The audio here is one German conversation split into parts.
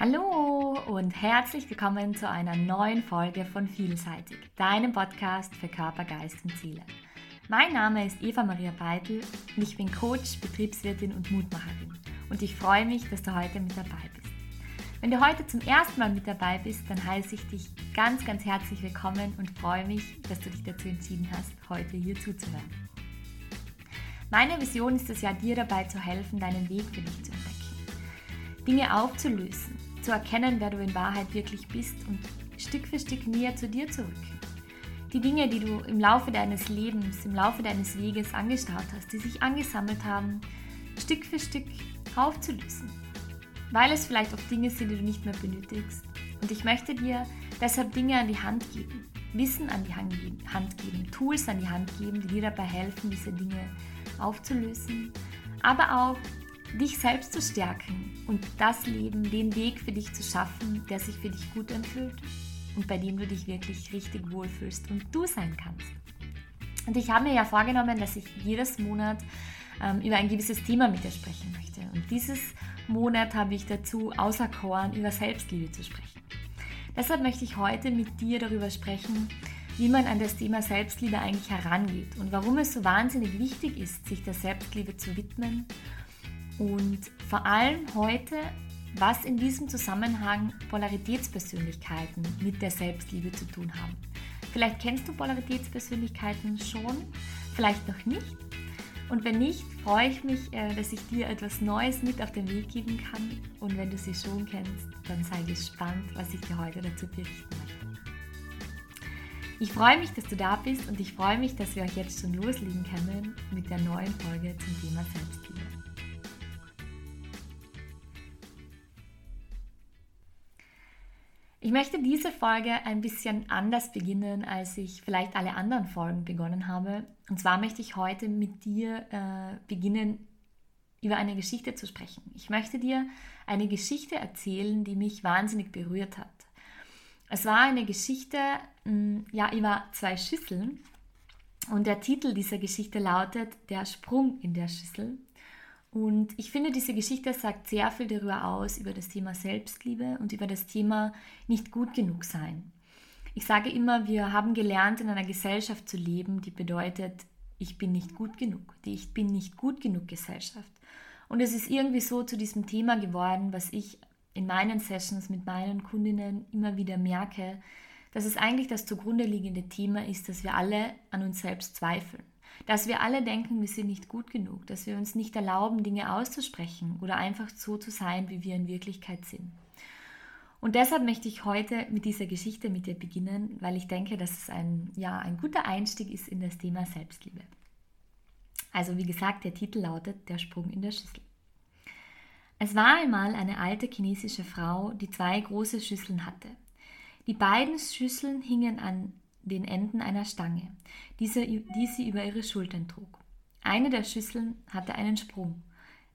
Hallo und herzlich willkommen zu einer neuen Folge von Vielseitig, deinem Podcast für Körper, Geist und Seele. Mein Name ist Eva Maria Beitel und ich bin Coach, Betriebswirtin und Mutmacherin und ich freue mich, dass du heute mit dabei bist. Wenn du heute zum ersten Mal mit dabei bist, dann heiße ich dich ganz, ganz herzlich willkommen und freue mich, dass du dich dazu entschieden hast, heute hier zuzuhören. Meine Vision ist es ja, dir dabei zu helfen, deinen Weg für dich zu entdecken. Dinge aufzulösen, zu erkennen, wer du in Wahrheit wirklich bist und Stück für Stück näher zu dir zu rücken. Die Dinge, die du im Laufe deines Lebens, im Laufe deines Weges angestaut hast, die sich angesammelt haben, Stück für Stück aufzulösen. Weil es vielleicht auch Dinge sind, die du nicht mehr benötigst. Und ich möchte dir deshalb Dinge an die Hand geben, Wissen an die Hand geben, Tools an die Hand geben, die dir dabei helfen, diese Dinge aufzulösen, aber auch dich selbst zu stärken und das Leben, den Weg für dich zu schaffen, der sich für dich gut anfühlt und bei dem du dich wirklich richtig wohlfühlst und du sein kannst. Und ich habe mir ja vorgenommen, dass ich jedes Monat ähm, über ein gewisses Thema mit dir sprechen möchte. Und dieses Monat habe ich dazu auserkoren, über Selbstliebe zu sprechen. Deshalb möchte ich heute mit dir darüber sprechen, wie man an das Thema Selbstliebe eigentlich herangeht und warum es so wahnsinnig wichtig ist, sich der Selbstliebe zu widmen und vor allem heute, was in diesem Zusammenhang Polaritätspersönlichkeiten mit der Selbstliebe zu tun haben. Vielleicht kennst du Polaritätspersönlichkeiten schon, vielleicht noch nicht. Und wenn nicht, freue ich mich, äh, dass ich dir etwas Neues mit auf den Weg geben kann. Und wenn du sie schon kennst, dann sei gespannt, was ich dir heute dazu berichten möchte. Ich freue mich, dass du da bist und ich freue mich, dass wir euch jetzt schon loslegen können mit der neuen Folge zum Thema Selbstliebe. Ich möchte diese Folge ein bisschen anders beginnen, als ich vielleicht alle anderen Folgen begonnen habe. Und zwar möchte ich heute mit dir äh, beginnen, über eine Geschichte zu sprechen. Ich möchte dir eine Geschichte erzählen, die mich wahnsinnig berührt hat. Es war eine Geschichte mh, hm, ja, über zwei Schüsseln und der Titel dieser Geschichte lautet Der Sprung in der Schüssel. Und ich finde, diese Geschichte sagt sehr viel darüber aus, über das Thema Selbstliebe und über das Thema nicht gut genug sein. Ich sage immer, wir haben gelernt, in einer Gesellschaft zu leben, die bedeutet, ich bin nicht gut genug, die Ich bin nicht gut genug Gesellschaft. Und es ist irgendwie so zu diesem Thema geworden, was ich in meinen Sessions mit meinen Kundinnen immer wieder merke, dass es eigentlich das zugrunde liegende Thema ist, dass wir alle an uns selbst zweifeln dass wir alle denken, wir sind nicht gut genug, dass wir uns nicht erlauben, Dinge auszusprechen oder einfach so zu sein, wie wir in Wirklichkeit sind. Und deshalb möchte ich heute mit dieser Geschichte mit dir beginnen, weil ich denke, dass es ein, ja, ein guter Einstieg ist in das Thema Selbstliebe. Also wie gesagt, der Titel lautet Der Sprung in der Schüssel. Es war einmal eine alte chinesische Frau, die zwei große Schüsseln hatte. Die beiden Schüsseln hingen an den Enden einer Stange, diese, die sie über ihre Schultern trug. Eine der Schüsseln hatte einen Sprung,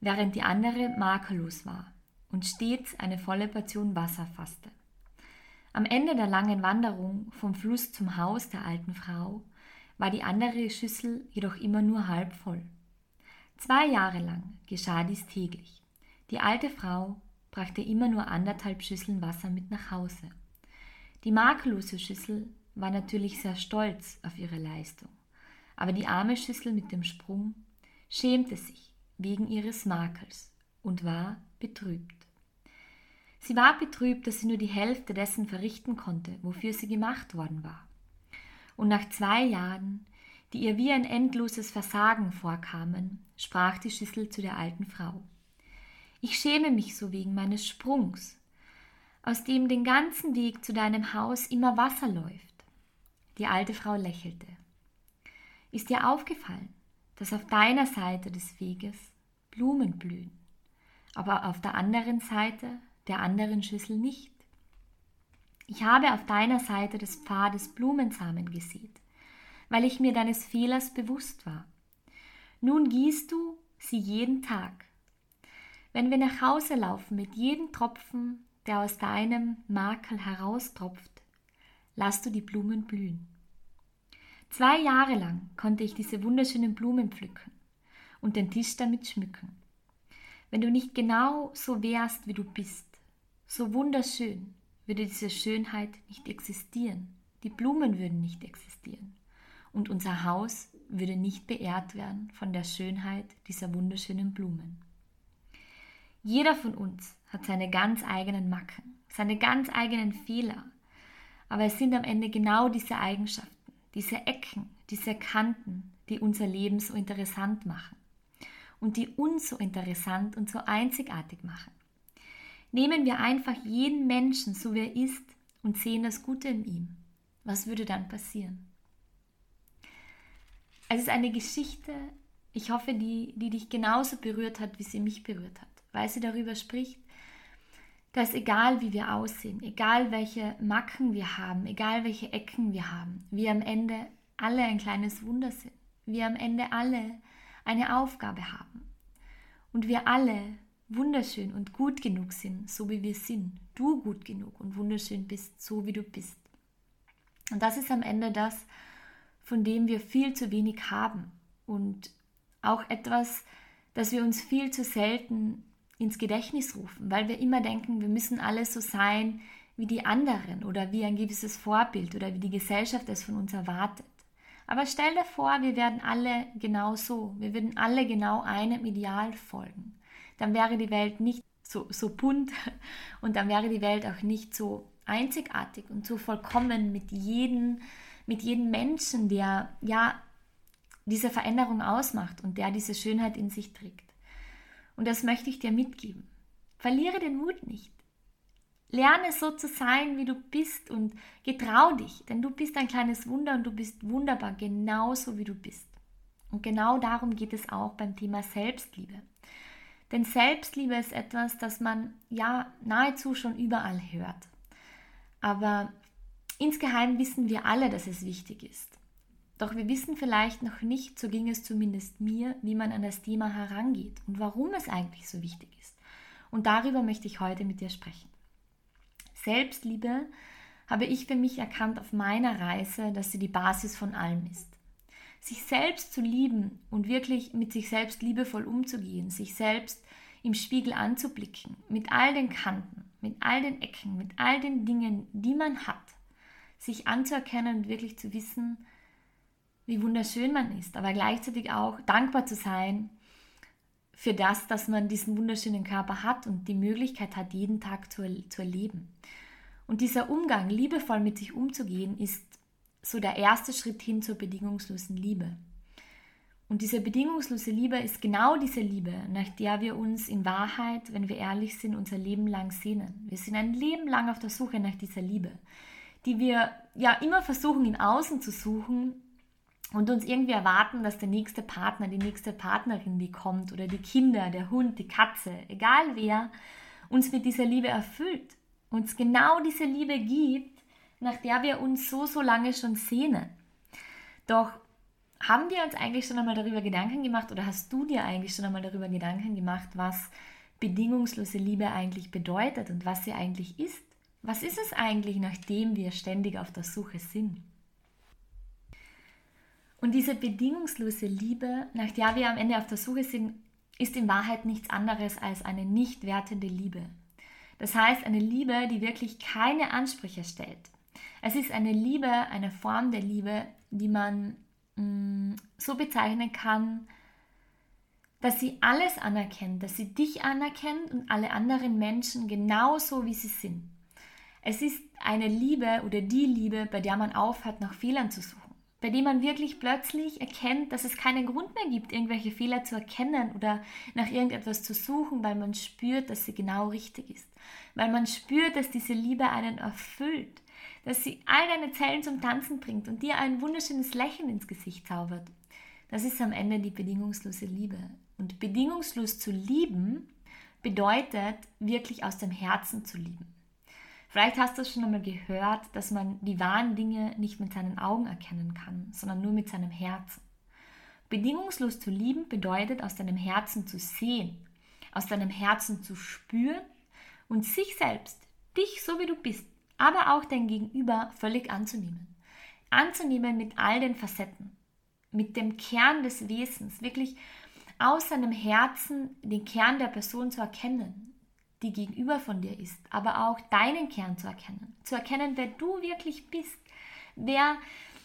während die andere makellos war und stets eine volle Portion Wasser fasste. Am Ende der langen Wanderung vom Fluss zum Haus der alten Frau war die andere Schüssel jedoch immer nur halb voll. Zwei Jahre lang geschah dies täglich. Die alte Frau brachte immer nur anderthalb Schüsseln Wasser mit nach Hause. Die makellose Schüssel war natürlich sehr stolz auf ihre Leistung, aber die arme Schüssel mit dem Sprung schämte sich wegen ihres Makels und war betrübt. Sie war betrübt, dass sie nur die Hälfte dessen verrichten konnte, wofür sie gemacht worden war. Und nach zwei Jahren, die ihr wie ein endloses Versagen vorkamen, sprach die Schüssel zu der alten Frau. Ich schäme mich so wegen meines Sprungs, aus dem den ganzen Weg zu deinem Haus immer Wasser läuft. Die alte Frau lächelte. Ist dir aufgefallen, dass auf deiner Seite des Weges Blumen blühen, aber auf der anderen Seite der anderen Schüssel nicht? Ich habe auf deiner Seite des Pfades Blumensamen gesät, weil ich mir deines Fehlers bewusst war. Nun gießt du sie jeden Tag. Wenn wir nach Hause laufen mit jedem Tropfen, der aus deinem Makel heraustropft, lass du die Blumen blühen. Zwei Jahre lang konnte ich diese wunderschönen Blumen pflücken und den Tisch damit schmücken. Wenn du nicht genau so wärst, wie du bist, so wunderschön, würde diese Schönheit nicht existieren. Die Blumen würden nicht existieren. Und unser Haus würde nicht beehrt werden von der Schönheit dieser wunderschönen Blumen. Jeder von uns hat seine ganz eigenen Macken, seine ganz eigenen Fehler. Aber es sind am Ende genau diese Eigenschaften, diese Ecken, diese Kanten, die unser Leben so interessant machen und die uns so interessant und so einzigartig machen. Nehmen wir einfach jeden Menschen, so wie er ist, und sehen das Gute in ihm. Was würde dann passieren? Es ist eine Geschichte, ich hoffe, die, die dich genauso berührt hat, wie sie mich berührt hat, weil sie darüber spricht, dass egal wie wir aussehen, egal welche Macken wir haben, egal welche Ecken wir haben, wir am Ende alle ein kleines Wunder sind. Wir am Ende alle eine Aufgabe haben. Und wir alle wunderschön und gut genug sind, so wie wir sind. Du gut genug und wunderschön bist, so wie du bist. Und das ist am Ende das, von dem wir viel zu wenig haben. Und auch etwas, das wir uns viel zu selten ins Gedächtnis rufen, weil wir immer denken, wir müssen alle so sein wie die anderen oder wie ein gewisses Vorbild oder wie die Gesellschaft es von uns erwartet. Aber stell dir vor, wir werden alle genau so. Wir würden alle genau einem Ideal folgen. Dann wäre die Welt nicht so, so bunt und dann wäre die Welt auch nicht so einzigartig und so vollkommen mit jedem, mit jedem Menschen, der ja diese Veränderung ausmacht und der diese Schönheit in sich trägt. Und das möchte ich dir mitgeben. Verliere den Mut nicht. Lerne so zu sein, wie du bist und getrau dich, denn du bist ein kleines Wunder und du bist wunderbar, genauso wie du bist. Und genau darum geht es auch beim Thema Selbstliebe. Denn Selbstliebe ist etwas, das man ja nahezu schon überall hört. Aber insgeheim wissen wir alle, dass es wichtig ist. Doch wir wissen vielleicht noch nicht, so ging es zumindest mir, wie man an das Thema herangeht und warum es eigentlich so wichtig ist. Und darüber möchte ich heute mit dir sprechen. Selbstliebe habe ich für mich erkannt auf meiner Reise, dass sie die Basis von allem ist. Sich selbst zu lieben und wirklich mit sich selbst liebevoll umzugehen, sich selbst im Spiegel anzublicken, mit all den Kanten, mit all den Ecken, mit all den Dingen, die man hat, sich anzuerkennen und wirklich zu wissen, wie wunderschön man ist, aber gleichzeitig auch dankbar zu sein für das, dass man diesen wunderschönen Körper hat und die Möglichkeit hat, jeden Tag zu, zu erleben. Und dieser Umgang, liebevoll mit sich umzugehen, ist so der erste Schritt hin zur bedingungslosen Liebe. Und diese bedingungslose Liebe ist genau diese Liebe, nach der wir uns in Wahrheit, wenn wir ehrlich sind, unser Leben lang sehnen. Wir sind ein Leben lang auf der Suche nach dieser Liebe, die wir ja immer versuchen, in Außen zu suchen, und uns irgendwie erwarten, dass der nächste Partner, die nächste Partnerin, die kommt oder die Kinder, der Hund, die Katze, egal wer, uns mit dieser Liebe erfüllt, uns genau diese Liebe gibt, nach der wir uns so, so lange schon sehnen. Doch haben wir uns eigentlich schon einmal darüber Gedanken gemacht oder hast du dir eigentlich schon einmal darüber Gedanken gemacht, was bedingungslose Liebe eigentlich bedeutet und was sie eigentlich ist? Was ist es eigentlich, nachdem wir ständig auf der Suche sind? Und diese bedingungslose Liebe, nach der wir am Ende auf der Suche sind, ist in Wahrheit nichts anderes als eine nicht wertende Liebe. Das heißt, eine Liebe, die wirklich keine Ansprüche stellt. Es ist eine Liebe, eine Form der Liebe, die man mh, mm, so bezeichnen kann, dass sie alles anerkennt, dass sie dich anerkennt und alle anderen Menschen genauso, wie sie sind. Es ist eine Liebe oder die Liebe, bei der man aufhört, nach Fehlern zu suchen bei dem man wirklich plötzlich erkennt, dass es keinen Grund mehr gibt, irgendwelche Fehler zu erkennen oder nach irgendetwas zu suchen, weil man spürt, dass sie genau richtig ist. Weil man spürt, dass diese Liebe einen erfüllt, dass sie all deine Zellen zum Tanzen bringt und dir ein wunderschönes Lächeln ins Gesicht zaubert. Das ist am Ende die bedingungslose Liebe. Und bedingungslos zu lieben bedeutet wirklich aus dem Herzen zu lieben. Vielleicht hast du es schon einmal gehört, dass man die wahren Dinge nicht mit seinen Augen erkennen kann, sondern nur mit seinem Herzen. Bedingungslos zu lieben bedeutet, aus deinem Herzen zu sehen, aus deinem Herzen zu spüren und sich selbst, dich so wie du bist, aber auch dein Gegenüber völlig anzunehmen. Anzunehmen mit all den Facetten, mit dem Kern des Wesens, wirklich aus seinem Herzen den Kern der Person zu erkennen, die gegenüber von dir ist, aber auch deinen Kern zu erkennen. Zu erkennen, wer du wirklich bist, wer,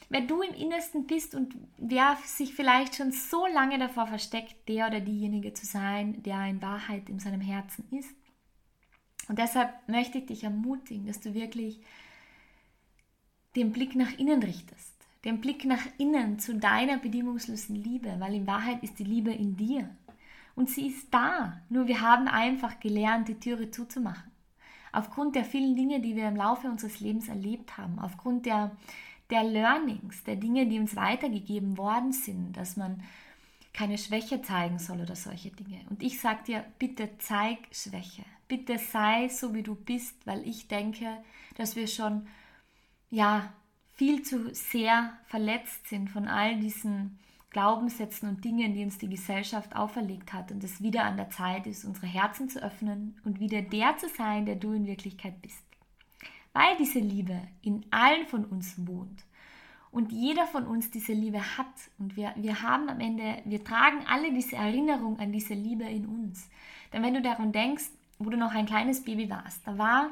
wer du im Innersten bist und wer sich vielleicht schon so lange davor versteckt, der oder diejenige zu sein, der in Wahrheit in seinem Herzen ist. Und deshalb möchte ich dich ermutigen, dass du wirklich den Blick nach innen richtest. Den Blick nach innen zu deiner bedingungslosen Liebe, weil in Wahrheit ist die Liebe in dir. Und sie ist da. Nur wir haben einfach gelernt, die Türe zuzumachen. Aufgrund der vielen Dinge, die wir im Laufe unseres Lebens erlebt haben, aufgrund der, der Learnings, der Dinge, die uns weitergegeben worden sind, dass man keine Schwäche zeigen soll oder solche Dinge. Und ich sage dir, bitte zeig Schwäche. Bitte sei so, wie du bist, weil ich denke, dass wir schon ja viel zu sehr verletzt sind von all diesen Glaubenssätzen und Dingen, die uns die Gesellschaft auferlegt hat und es wieder an der Zeit ist, unsere Herzen zu öffnen und wieder der zu sein, der du in Wirklichkeit bist. Weil diese Liebe in allen von uns wohnt und jeder von uns diese Liebe hat und wir, wir haben am Ende, wir tragen alle diese Erinnerung an diese Liebe in uns. Denn wenn du daran denkst, wo du noch ein kleines Baby warst, da war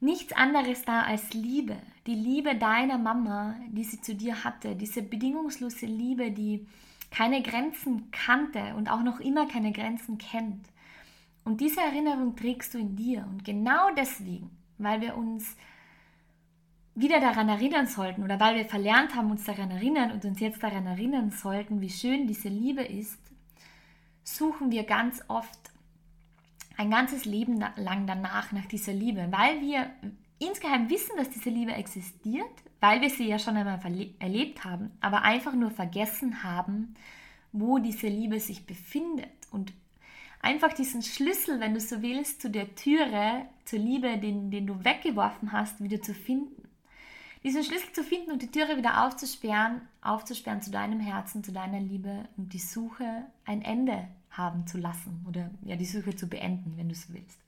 nichts anderes da als Liebe. Die Liebe deiner Mama, die sie zu dir hatte. Diese bedingungslose Liebe, die keine Grenzen kannte und auch noch immer keine Grenzen kennt. Und diese Erinnerung trägst du in dir. Und genau deswegen, weil wir uns wieder daran erinnern sollten oder weil wir verlernt haben, uns daran erinnern und uns jetzt daran erinnern sollten, wie schön diese Liebe ist, suchen wir ganz oft ein ganzes Leben lang danach nach dieser Liebe, weil wir insgeheim wissen, dass diese Liebe existiert, weil wir sie ja schon einmal erlebt haben, aber einfach nur vergessen haben, wo diese Liebe sich befindet und einfach diesen Schlüssel, wenn du so willst, zu der Türe, zur Liebe, den, den du weggeworfen hast, wieder zu finden. Diesen Schlüssel zu finden und die Türe wieder aufzusperren, aufzusperren zu deinem Herzen, zu deiner Liebe und die Suche ein Ende haben zu lassen oder ja, die Suche zu beenden, wenn du so willst.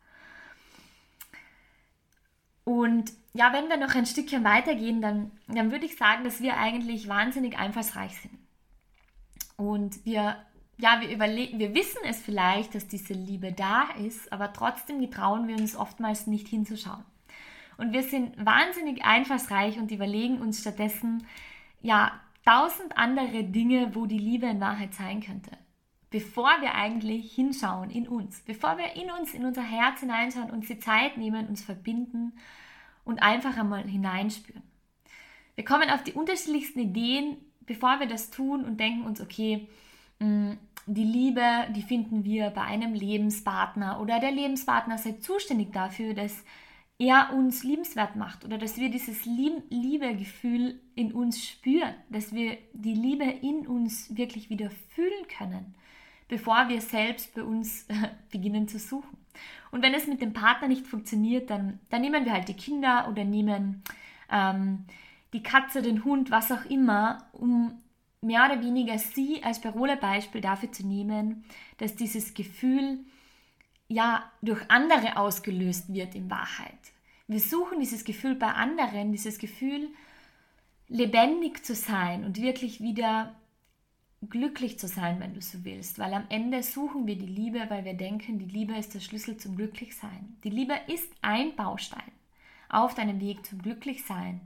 Und ja, wenn wir noch ein Stückchen weitergehen, dann, dann würde ich sagen, dass wir eigentlich wahnsinnig einfallsreich sind. Und wir, ja, wir, wir wissen es vielleicht, dass diese Liebe da ist, aber trotzdem getrauen wir uns oftmals nicht hinzuschauen. Und wir sind wahnsinnig einfallsreich und überlegen uns stattdessen, ja, tausend andere Dinge, wo die Liebe in Wahrheit sein könnte bevor wir eigentlich hinschauen in uns, bevor wir in uns, in unser Herz hineinschauen, uns die Zeit nehmen, uns verbinden und einfach einmal hineinspüren. Wir kommen auf die unterschiedlichsten Ideen, bevor wir das tun und denken uns, okay, mm, die Liebe, die finden wir bei einem Lebenspartner oder der Lebenspartner sei zuständig dafür, dass er uns liebenswert macht oder dass wir dieses Liebegefühl in uns spüren, dass wir die Liebe in uns wirklich wieder fühlen können bevor wir selbst bei uns beginnen zu suchen. Und wenn es mit dem Partner nicht funktioniert, dann, dann nehmen wir halt die Kinder oder nehmen ähm, die Katze, den Hund, was auch immer, um mehr oder weniger sie als Parolebeispiel dafür zu nehmen, dass dieses Gefühl ja durch andere ausgelöst wird in Wahrheit. Wir suchen dieses Gefühl bei anderen, dieses Gefühl lebendig zu sein und wirklich wieder glücklich zu sein, wenn du so willst, weil am Ende suchen wir die Liebe, weil wir denken, die Liebe ist der Schlüssel zum Glücklichsein. Die Liebe ist ein Baustein auf deinem Weg zum Glücklichsein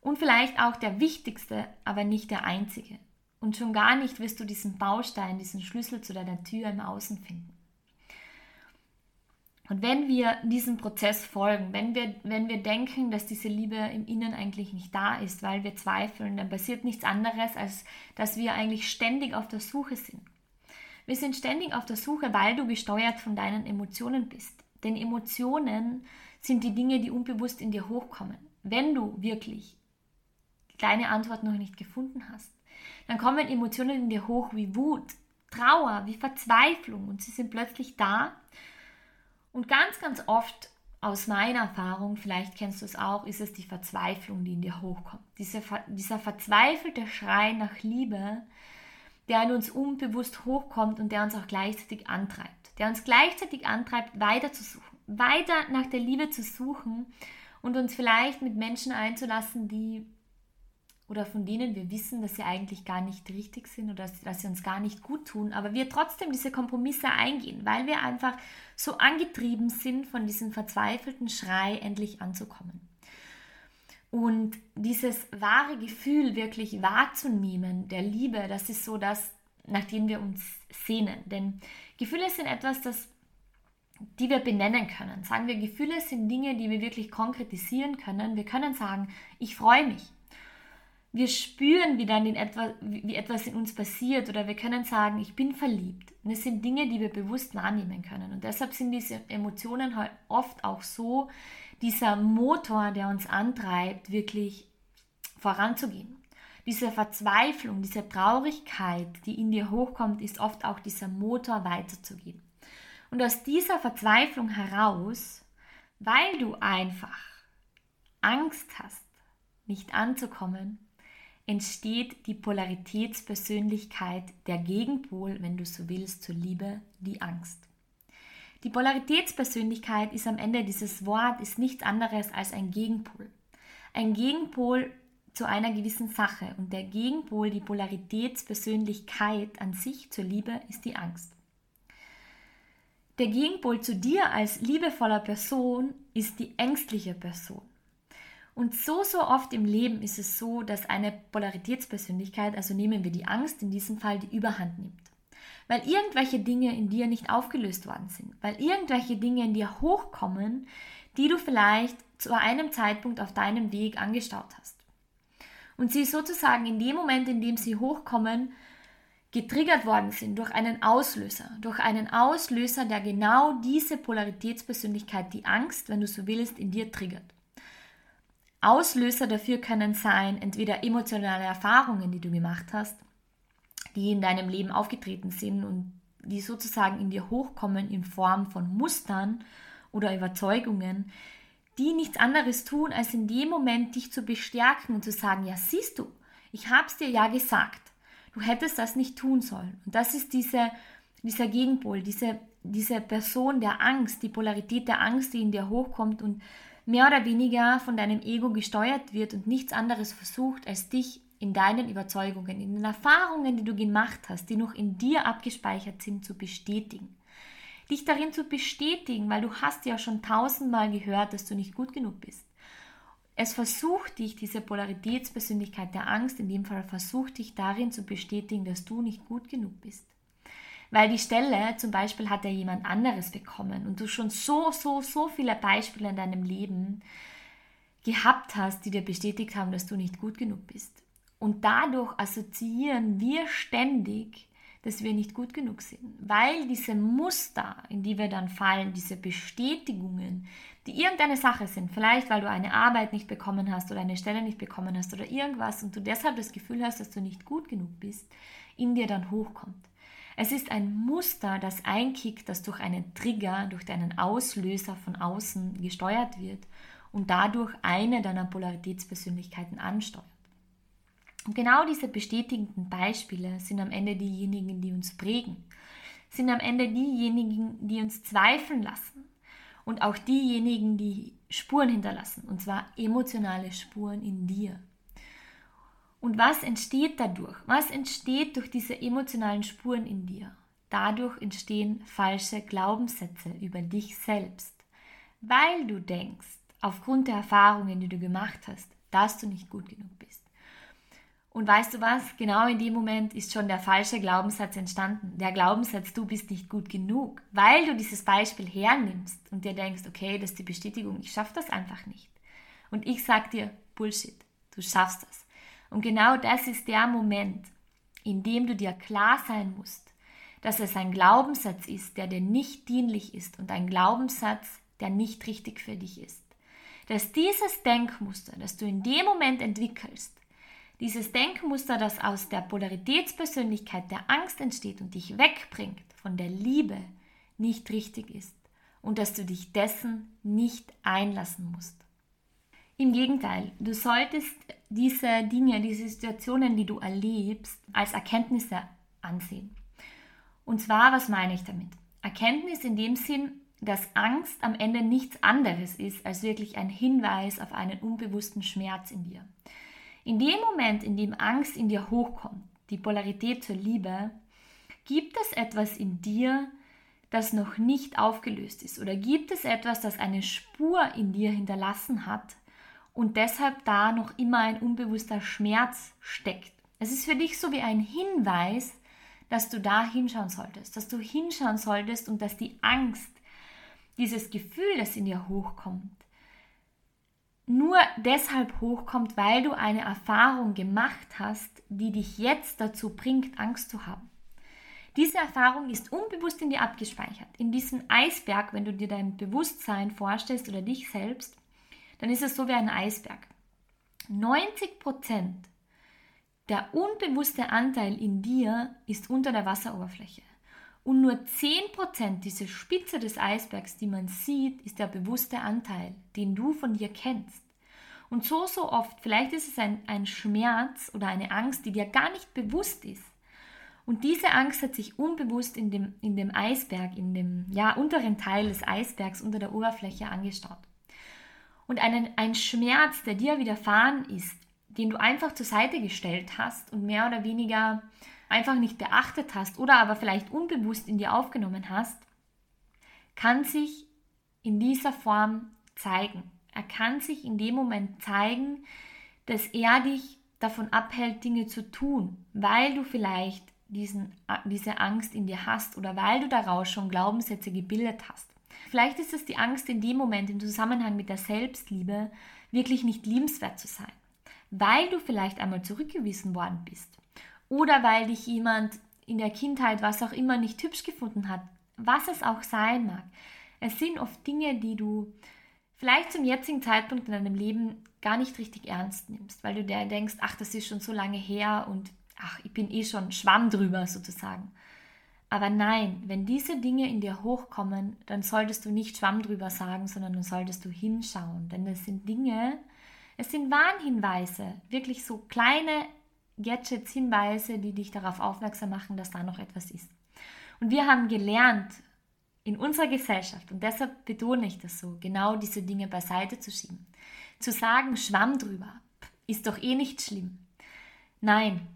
und vielleicht auch der wichtigste, aber nicht der einzige. Und schon gar nicht wirst du diesen Baustein, diesen Schlüssel zu deiner Tür im Außen finden. Und wenn wir diesem Prozess folgen, wenn wir, wenn wir denken, dass diese Liebe im Innen eigentlich nicht da ist, weil wir zweifeln, dann passiert nichts anderes, als dass wir eigentlich ständig auf der Suche sind. Wir sind ständig auf der Suche, weil du gesteuert von deinen Emotionen bist. Denn Emotionen sind die Dinge, die unbewusst in dir hochkommen. Wenn du wirklich deine Antwort noch nicht gefunden hast, dann kommen Emotionen in dir hoch wie Wut, Trauer, wie Verzweiflung und sie sind plötzlich da und ganz, ganz oft aus meiner Erfahrung, vielleicht kennst du es auch, ist es die Verzweiflung, die in dir hochkommt. Diese, dieser verzweifelte Schrei nach Liebe, der in uns unbewusst hochkommt und der uns auch gleichzeitig antreibt. Der uns gleichzeitig antreibt, weiter zu suchen, weiter nach der Liebe zu suchen und uns vielleicht mit Menschen einzulassen, die oder von denen wir wissen, dass sie eigentlich gar nicht richtig sind oder dass, dass sie uns gar nicht gut tun, aber wir trotzdem diese Kompromisse eingehen, weil wir einfach so angetrieben sind von diesem verzweifelten Schrei, endlich anzukommen. Und dieses wahre Gefühl wirklich wahrzunehmen, der Liebe, das ist so das, nach dem wir uns sehnen. Denn Gefühle sind etwas, das die wir benennen können. Sagen wir, Gefühle sind Dinge, die wir wirklich konkretisieren können. Wir können sagen, ich freue mich. Wir spüren, wie dann in etwa, wie etwas in uns passiert oder wir können sagen, ich bin verliebt. Und es sind Dinge, die wir bewusst wahrnehmen können. Und deshalb sind diese Emotionen halt oft auch so dieser Motor, der uns antreibt, wirklich voranzugehen. Diese Verzweiflung, diese Traurigkeit, die in dir hochkommt, ist oft auch dieser Motor weiterzugehen. Und aus dieser Verzweiflung heraus, weil du einfach Angst hast, nicht anzukommen, entsteht die Polaritätspersönlichkeit, der Gegenpol, wenn du so willst, zur Liebe, die Angst. Die Polaritätspersönlichkeit ist am Ende dieses Wort ist nichts anderes als ein Gegenpol. Ein Gegenpol zu einer gewissen Sache und der Gegenpol, die Polaritätspersönlichkeit an sich zur Liebe ist die Angst. Der Gegenpol zu dir als liebevoller Person ist die ängstliche Person. Und so, so oft im Leben ist es so, dass eine Polaritätspersönlichkeit, also nehmen wir die Angst, in diesem Fall die Überhand nimmt. Weil irgendwelche Dinge in dir nicht aufgelöst worden sind, weil irgendwelche Dinge in dir hochkommen, die du vielleicht zu einem Zeitpunkt auf deinem Weg angestaut hast. Und sie sozusagen in dem Moment, in dem sie hochkommen, getriggert worden sind durch einen Auslöser, durch einen Auslöser, der genau diese Polaritätspersönlichkeit, die Angst, wenn du so willst, in dir triggert. Auslöser dafür können sein, entweder emotionale Erfahrungen, die du gemacht hast, die in deinem Leben aufgetreten sind und die sozusagen in dir hochkommen in Form von Mustern oder Überzeugungen, die nichts anderes tun, als in dem Moment dich zu bestärken und zu sagen, ja siehst du, ich hab's dir ja gesagt. Du hättest das nicht tun sollen. Und das ist diese, dieser Gegenpol, diese, diese Person der Angst, die Polarität der Angst, die in dir hochkommt und mehr oder weniger von deinem Ego gesteuert wird und nichts anderes versucht, als dich in deinen Überzeugungen, in den Erfahrungen, die du gemacht hast, die noch in dir abgespeichert sind, zu bestätigen. Dich darin zu bestätigen, weil du hast ja schon tausendmal gehört, dass du nicht gut genug bist. Es versucht dich, diese Polaritätspersönlichkeit der Angst, in dem Fall versucht dich darin zu bestätigen, dass du nicht gut genug bist. Weil die Stelle zum Beispiel hat ja jemand anderes bekommen und du schon so, so, so viele Beispiele in deinem Leben gehabt hast, die dir bestätigt haben, dass du nicht gut genug bist. Und dadurch assoziieren wir ständig, dass wir nicht gut genug sind, weil diese Muster, in die wir dann fallen, diese Bestätigungen, die irgendeine Sache sind, vielleicht weil du eine Arbeit nicht bekommen hast oder eine Stelle nicht bekommen hast oder irgendwas und du deshalb das Gefühl hast, dass du nicht gut genug bist, in dir dann hochkommt. Es ist ein Muster, das einkickt, das durch einen Trigger, durch deinen Auslöser von außen gesteuert wird und dadurch eine deiner Polaritätspersönlichkeiten ansteuert. Und genau diese bestätigenden Beispiele sind am Ende diejenigen, die uns prägen, sind am Ende diejenigen, die uns zweifeln lassen, und auch diejenigen, die Spuren hinterlassen, und zwar emotionale Spuren in dir. Und was entsteht dadurch? Was entsteht durch diese emotionalen Spuren in dir? Dadurch entstehen falsche Glaubenssätze über dich selbst, weil du denkst, aufgrund der Erfahrungen, die du gemacht hast, dass du nicht gut genug bist. Und weißt du was? Genau in dem Moment ist schon der falsche Glaubenssatz entstanden. Der Glaubenssatz, du bist nicht gut genug, weil du dieses Beispiel hernimmst und dir denkst, okay, das ist die Bestätigung, ich schaffe das einfach nicht. Und ich sag dir, Bullshit, du schaffst das. Und genau das ist der Moment, in dem du dir klar sein musst, dass es ein Glaubenssatz ist, der dir nicht dienlich ist und ein Glaubenssatz, der nicht richtig für dich ist. Dass dieses Denkmuster, das du in dem Moment entwickelst, dieses Denkmuster, das aus der Polaritätspersönlichkeit der Angst entsteht und dich wegbringt von der Liebe, nicht richtig ist und dass du dich dessen nicht einlassen musst. Im Gegenteil, du solltest diese Dinge, diese Situationen, die du erlebst, als Erkenntnisse ansehen. Und zwar, was meine ich damit? Erkenntnis in dem Sinn, dass Angst am Ende nichts anderes ist als wirklich ein Hinweis auf einen unbewussten Schmerz in dir. In dem Moment, in dem Angst in dir hochkommt, die Polarität zur Liebe, gibt es etwas in dir, das noch nicht aufgelöst ist? Oder gibt es etwas, das eine Spur in dir hinterlassen hat und deshalb da noch immer ein unbewusster Schmerz steckt? Es ist für dich so wie ein Hinweis, dass du da hinschauen solltest, dass du hinschauen solltest und dass die Angst, dieses Gefühl, das in dir hochkommt, nur deshalb hochkommt, weil du eine Erfahrung gemacht hast, die dich jetzt dazu bringt, Angst zu haben. Diese Erfahrung ist unbewusst in dir abgespeichert. In diesem Eisberg, wenn du dir dein Bewusstsein vorstellst oder dich selbst, dann ist es so wie ein Eisberg. 90 Prozent der unbewusste Anteil in dir ist unter der Wasseroberfläche. Und nur 10% diese Spitze des Eisbergs, die man sieht, ist der bewusste Anteil, den du von dir kennst. Und so, so oft, vielleicht ist es ein, ein Schmerz oder eine Angst, die dir gar nicht bewusst ist. Und diese Angst hat sich unbewusst in dem, in dem Eisberg, in dem ja, unteren Teil des Eisbergs unter der Oberfläche angestaut. Und einen, ein Schmerz, der dir widerfahren ist, den du einfach zur Seite gestellt hast und mehr oder weniger einfach nicht beachtet hast oder aber vielleicht unbewusst in dir aufgenommen hast, kann sich in dieser Form zeigen. Er kann sich in dem Moment zeigen, dass er dich davon abhält, Dinge zu tun, weil du vielleicht diesen, diese Angst in dir hast oder weil du daraus schon Glaubenssätze gebildet hast. Vielleicht ist es die Angst in dem Moment im Zusammenhang mit der Selbstliebe, wirklich nicht liebenswert zu sein, weil du vielleicht einmal zurückgewiesen worden bist oder weil dich jemand in der Kindheit, was auch immer, nicht hübsch gefunden hat, was es auch sein mag. Es sind oft Dinge, die du vielleicht zum jetzigen Zeitpunkt in deinem Leben gar nicht richtig ernst nimmst, weil du dir denkst, ach, das ist schon so lange her und ach, ich bin eh schon Schwamm drüber sozusagen. Aber nein, wenn diese Dinge in dir hochkommen, dann solltest du nicht Schwamm drüber sagen, sondern dann solltest du hinschauen. Denn es sind Dinge, es sind Warnhinweise, wirklich so kleine Gadgets, Hinweise, die dich darauf aufmerksam machen, dass da noch etwas ist. Und wir haben gelernt in unserer Gesellschaft, und deshalb betone ich das so, genau diese Dinge beiseite zu schieben. Zu sagen, Schwamm drüber, ist doch eh nicht schlimm. Nein,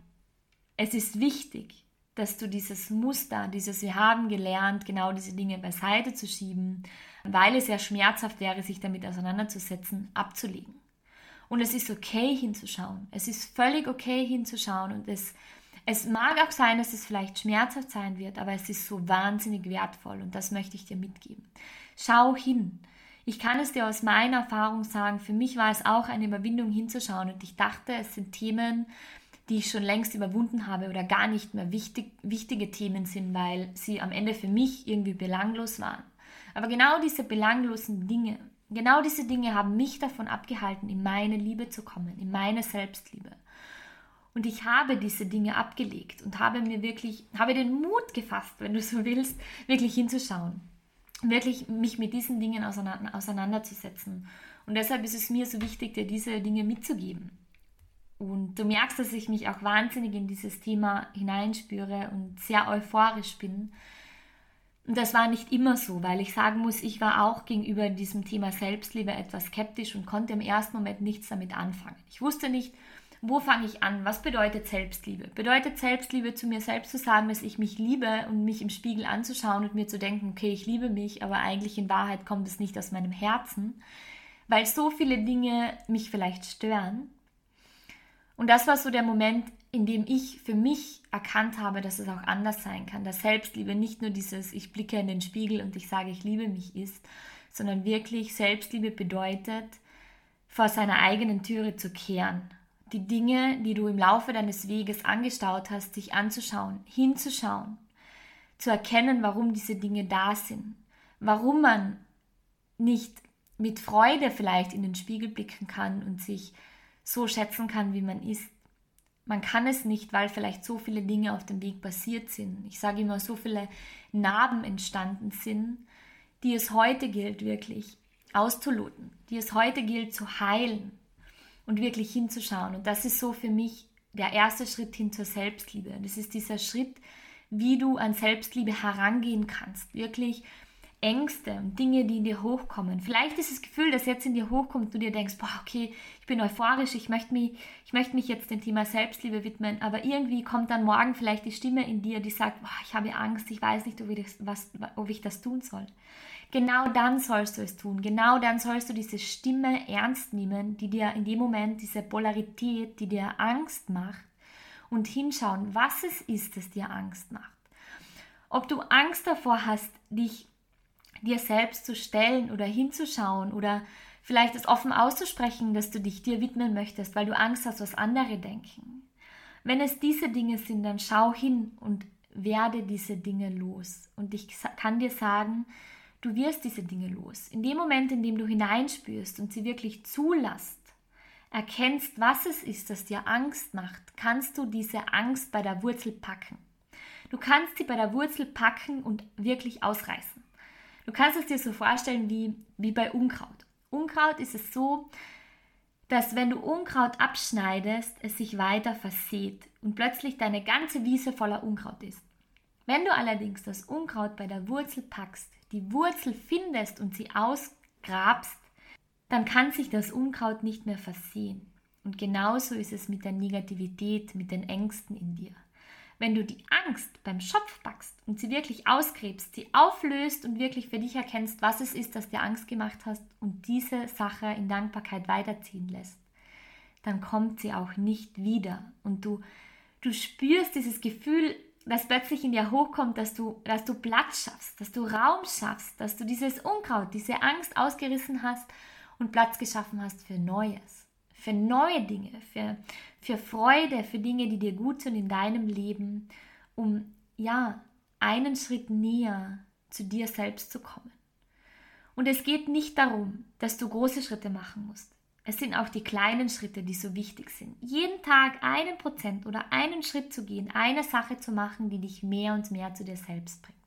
es ist wichtig, dass du dieses Muster, dieses Wir haben gelernt, genau diese Dinge beiseite zu schieben, weil es ja schmerzhaft wäre, sich damit auseinanderzusetzen, abzulegen. Und es ist okay hinzuschauen. Es ist völlig okay hinzuschauen und es, es mag auch sein, dass es vielleicht schmerzhaft sein wird, aber es ist so wahnsinnig wertvoll und das möchte ich dir mitgeben. Schau hin. Ich kann es dir aus meiner Erfahrung sagen, für mich war es auch eine Überwindung hinzuschauen und ich dachte, es sind Themen, die ich schon längst überwunden habe oder gar nicht mehr wichtig, wichtige Themen sind, weil sie am Ende für mich irgendwie belanglos waren. Aber genau diese belanglosen Dinge, genau diese Dinge haben mich davon abgehalten, in meine Liebe zu kommen, in meine Selbstliebe. Und ich habe diese Dinge abgelegt und habe mir wirklich, habe den Mut gefasst, wenn du so willst, wirklich hinzuschauen. Wirklich mich mit diesen Dingen auseinanderzusetzen. Und deshalb ist es mir so wichtig, dir diese Dinge mitzugeben. Und du merkst, dass ich mich auch wahnsinnig in dieses Thema hineinspüre und sehr euphorisch bin. Und das war nicht immer so, weil ich sagen muss, ich war auch gegenüber diesem Thema Selbstliebe etwas skeptisch und konnte im ersten Moment nichts damit anfangen. Ich wusste nicht, wo fange ich an? Was bedeutet Selbstliebe? Bedeutet Selbstliebe zu mir selbst zu sagen, dass ich mich liebe und mich im Spiegel anzuschauen und mir zu denken, okay, ich liebe mich, aber eigentlich in Wahrheit kommt es nicht aus meinem Herzen, weil so viele Dinge mich vielleicht stören und das war so der Moment, in dem ich für mich erkannt habe, dass es auch anders sein kann, dass Selbstliebe nicht nur dieses Ich blicke in den Spiegel und ich sage, ich liebe mich ist, sondern wirklich Selbstliebe bedeutet, vor seiner eigenen Türe zu kehren. Die Dinge, die du im Laufe deines Weges angestaut hast, sich anzuschauen, hinzuschauen, zu erkennen, warum diese Dinge da sind, warum man nicht mit Freude vielleicht in den Spiegel blicken kann und sich so schätzen kann, wie man ist. Man kann es nicht, weil vielleicht so viele Dinge auf dem Weg passiert sind. Ich sage immer, so viele Narben entstanden sind, die es heute gilt wirklich auszuloten, die es heute gilt zu heilen und wirklich hinzuschauen. Und das ist so für mich der erste Schritt hin zur Selbstliebe. Das ist dieser Schritt, wie du an Selbstliebe herangehen kannst. Wirklich Ängste und Dinge, die in dir hochkommen. Vielleicht ist das Gefühl, das jetzt in dir hochkommt, du dir denkst, boah, okay, ich bin euphorisch, ich möchte mich, ich möchte mich jetzt dem Thema Selbstliebe widmen, aber irgendwie kommt dann morgen vielleicht die Stimme in dir, die sagt, boah, ich habe Angst, ich weiß nicht, ob ich, das, was, ob ich das tun soll. Genau dann sollst du es tun. Genau dann sollst du diese Stimme ernst nehmen, die dir in dem Moment diese Polarität, die dir Angst macht, und hinschauen, was es ist, das dir Angst macht. Ob du Angst davor hast, dich dir selbst zu stellen oder hinzuschauen oder vielleicht es offen auszusprechen, dass du dich dir widmen möchtest, weil du Angst hast, was andere denken. Wenn es diese Dinge sind, dann schau hin und werde diese Dinge los. Und ich kann dir sagen, du wirst diese Dinge los. In dem Moment, in dem du hineinspürst und sie wirklich zulässt, erkennst, was es ist, das dir Angst macht, kannst du diese Angst bei der Wurzel packen. Du kannst sie bei der Wurzel packen und wirklich ausreißen. Du kannst es dir so vorstellen wie, wie bei Unkraut. Unkraut ist es so, dass wenn du Unkraut abschneidest, es sich weiter verseht und plötzlich deine ganze Wiese voller Unkraut ist. Wenn du allerdings das Unkraut bei der Wurzel packst, die Wurzel findest und sie ausgrabst, dann kann sich das Unkraut nicht mehr versehen. Und genauso ist es mit der Negativität, mit den Ängsten in dir. Wenn du die Angst beim Schopf packst und sie wirklich ausgräbst, sie auflöst und wirklich für dich erkennst, was es ist, das dir Angst gemacht hast und diese Sache in Dankbarkeit weiterziehen lässt, dann kommt sie auch nicht wieder. Und du, du spürst dieses Gefühl, das plötzlich in dir hochkommt, dass du, dass du Platz schaffst, dass du Raum schaffst, dass du dieses Unkraut, diese Angst ausgerissen hast und Platz geschaffen hast für Neues, für neue Dinge, für, für Freude, für Dinge, die dir gut sind in deinem Leben, um ja einen Schritt näher zu dir selbst zu kommen. Und es geht nicht darum, dass du große Schritte machen musst. Es sind auch die kleinen Schritte, die so wichtig sind. Jeden Tag einen Prozent oder einen Schritt zu gehen, eine Sache zu machen, die dich mehr und mehr zu dir selbst bringt.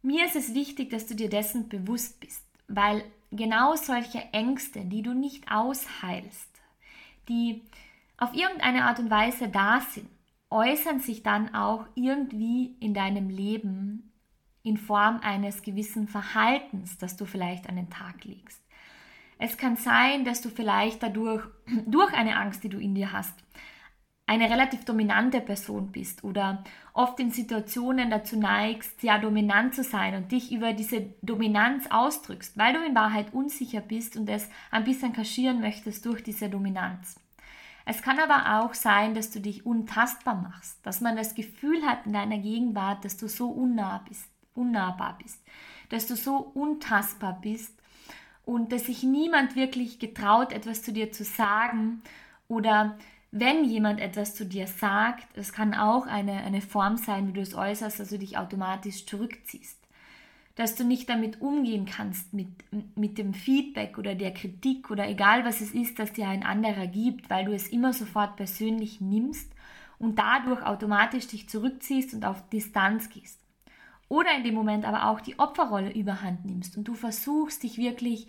Mir ist es wichtig, dass du dir dessen bewusst bist, weil genau solche Ängste, die du nicht ausheilst, die auf irgendeine Art und Weise da sind, äußern sich dann auch irgendwie in deinem Leben in Form eines gewissen Verhaltens, das du vielleicht an den Tag legst. Es kann sein, dass du vielleicht dadurch, durch eine Angst, die du in dir hast, eine relativ dominante Person bist oder oft in Situationen dazu neigst, sehr dominant zu sein und dich über diese Dominanz ausdrückst, weil du in Wahrheit unsicher bist und es ein bisschen kaschieren möchtest durch diese Dominanz. Es kann aber auch sein, dass du dich untastbar machst, dass man das Gefühl hat in deiner Gegenwart, dass du so unnah bist, unnahbar bist, dass du so untastbar bist und dass sich niemand wirklich getraut, etwas zu dir zu sagen oder wenn jemand etwas zu dir sagt, es kann auch eine, eine Form sein, wie du es äußerst, dass du dich automatisch zurückziehst. Dass du nicht damit umgehen kannst, mit, mit dem Feedback oder der Kritik oder egal was es ist, das dir ein anderer gibt, weil du es immer sofort persönlich nimmst und dadurch automatisch dich zurückziehst und auf Distanz gehst. Oder in dem Moment aber auch die Opferrolle überhand nimmst und du versuchst, dich wirklich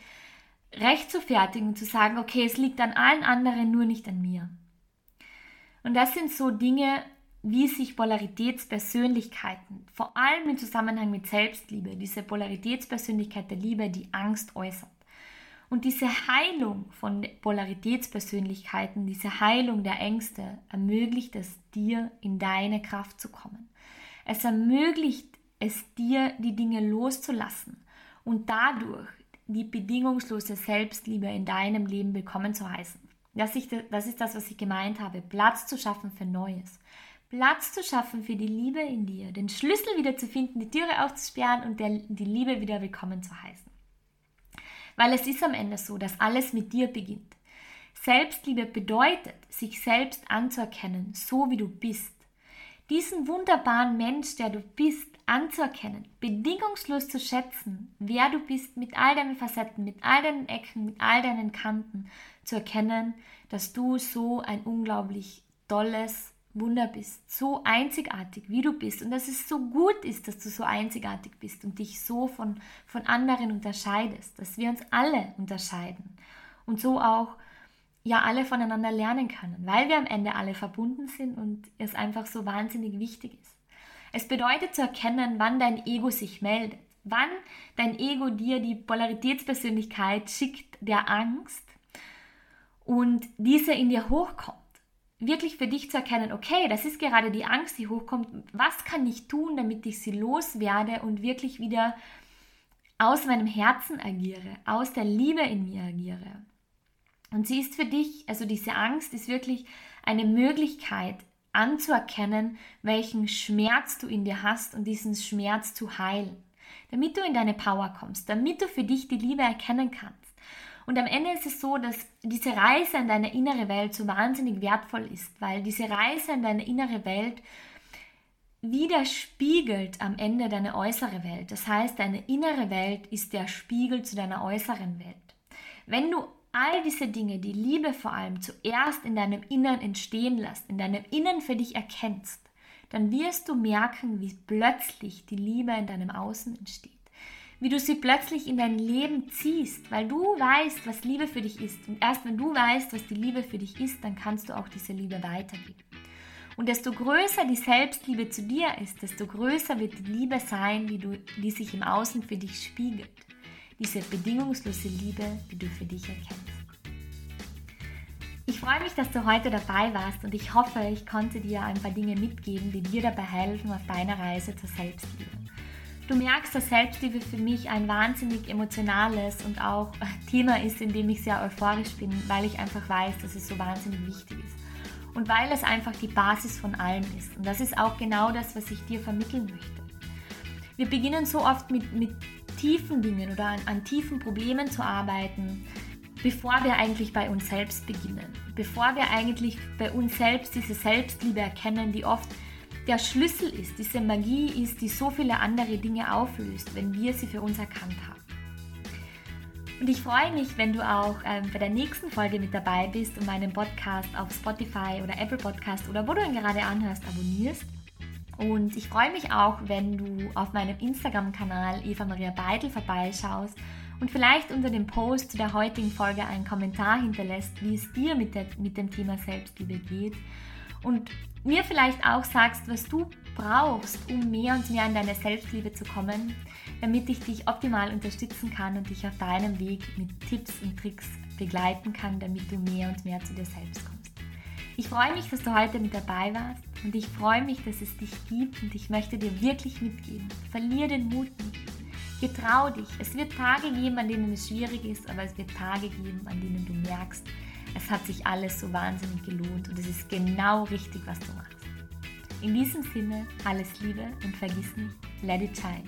recht zu fertigen und zu sagen, okay, es liegt an allen anderen, nur nicht an mir. Und das sind so Dinge, wie sich Polaritätspersönlichkeiten, vor allem im Zusammenhang mit Selbstliebe, diese Polaritätspersönlichkeit der Liebe, die Angst äußert. Und diese Heilung von Polaritätspersönlichkeiten, diese Heilung der Ängste ermöglicht es dir, in deine Kraft zu kommen. Es ermöglicht es dir, die Dinge loszulassen und dadurch die bedingungslose Selbstliebe in deinem Leben willkommen zu heißen. Das ist, das ist das, was ich gemeint habe. Platz zu schaffen für Neues. Platz zu schaffen für die Liebe in dir. Den Schlüssel wieder zu finden, die Türe aufzusperren und der, die Liebe wieder willkommen zu heißen. Weil es ist am Ende so, dass alles mit dir beginnt. Selbstliebe bedeutet, sich selbst anzuerkennen, so wie du bist. Diesen wunderbaren Mensch, der du bist, anzuerkennen, bedingungslos zu schätzen, wer du bist, mit all deinen Facetten, mit all deinen Ecken, mit all deinen Kanten, zu erkennen, dass du so ein unglaublich tolles Wunder bist, so einzigartig, wie du bist. Und dass es so gut ist, dass du so einzigartig bist und dich so von, von anderen unterscheidest, dass wir uns alle unterscheiden. Und so auch ja alle voneinander lernen können, weil wir am Ende alle verbunden sind und es einfach so wahnsinnig wichtig ist. Es bedeutet zu erkennen, wann dein Ego sich meldet, Wann dein Ego dir die Polaritätspersönlichkeit schickt der Angst und diese in dir hochkommt. Wirklich für dich zu erkennen, okay, das ist gerade die Angst, die hochkommt. Was kann ich tun, damit ich sie loswerde und wirklich wieder aus meinem Herzen agiere, aus der Liebe in mir agiere? Und sie ist für dich, also diese Angst ist wirklich eine Möglichkeit anzuerkennen, welchen Schmerz du in dir hast und diesen Schmerz zu heilen, damit du in deine Power kommst, damit du für dich die Liebe erkennen kannst. Und am Ende ist es so, dass diese Reise in deine innere Welt so wahnsinnig wertvoll ist, weil diese Reise in deine innere Welt widerspiegelt am Ende deine äußere Welt. Das heißt, deine innere Welt ist der Spiegel zu deiner äußeren Welt. Wenn du all diese Dinge, die Liebe vor allem, zuerst in deinem Innern entstehen lässt, in deinem Innern für dich erkennst, dann wirst du merken, wie plötzlich die Liebe in deinem Außen entsteht. Wie du sie plötzlich in dein Leben ziehst, weil du weißt, was Liebe für dich ist. Und erst wenn du weißt, was die Liebe für dich ist, dann kannst du auch diese Liebe weitergeben. Und desto größer die Selbstliebe zu dir ist, desto größer wird die Liebe sein, die, du, die sich im Außen für dich spiegelt diese bedingungslose Liebe, die du für dich erkennst. Ich freue mich, dass du heute dabei warst und ich hoffe, ich konnte dir ein paar Dinge mitgeben, die dir dabei helfen auf deiner Reise zur Selbstliebe. Du merkst, dass Selbstliebe für mich ein wahnsinnig emotionales und auch Thema ist, in dem ich sehr euphorisch bin, weil ich einfach weiß, dass es so wahnsinnig wichtig ist. Und weil es einfach die Basis von allem ist. Und das ist auch genau das, was ich dir vermitteln möchte. Wir beginnen so oft mit, mit tiefen Dingen oder an, an tiefen Problemen zu arbeiten, bevor wir eigentlich bei uns selbst beginnen. Bevor wir eigentlich bei uns selbst diese Selbstliebe erkennen, die oft der Schlüssel ist, diese Magie ist, die so viele andere Dinge auflöst, wenn wir sie für uns erkannt haben. Und ich freue mich, wenn du auch ähm, bei der nächsten Folge mit dabei bist und meinen Podcast auf Spotify oder Apple Podcast oder wo du ihn gerade anhörst, abonnierst. Und ich freue mich auch, wenn du auf meinem Instagram-Kanal Eva Maria Beidel vorbeischaust und vielleicht unter dem Post zu der heutigen Folge einen Kommentar hinterlässt, wie es dir mit, der, mit dem Thema Selbstliebe geht. Und mir vielleicht auch sagst, was du brauchst, um mehr und mehr in deine Selbstliebe zu kommen, damit ich dich optimal unterstützen kann und dich auf deinem Weg mit Tipps und Tricks begleiten kann, damit du mehr und mehr zu dir selbst kommst. Ich freue mich, dass du heute mit dabei warst und ich freue mich, dass es dich gibt und ich möchte dir wirklich mitgeben. Verlier den Mut nicht. Getrau dich. Es wird Tage geben, an denen es schwierig ist, aber es wird Tage geben, an denen du merkst, es hat sich alles so wahnsinnig gelohnt und es ist genau richtig, was du machst. In diesem Sinne, alles Liebe und vergiss nicht, let it shine.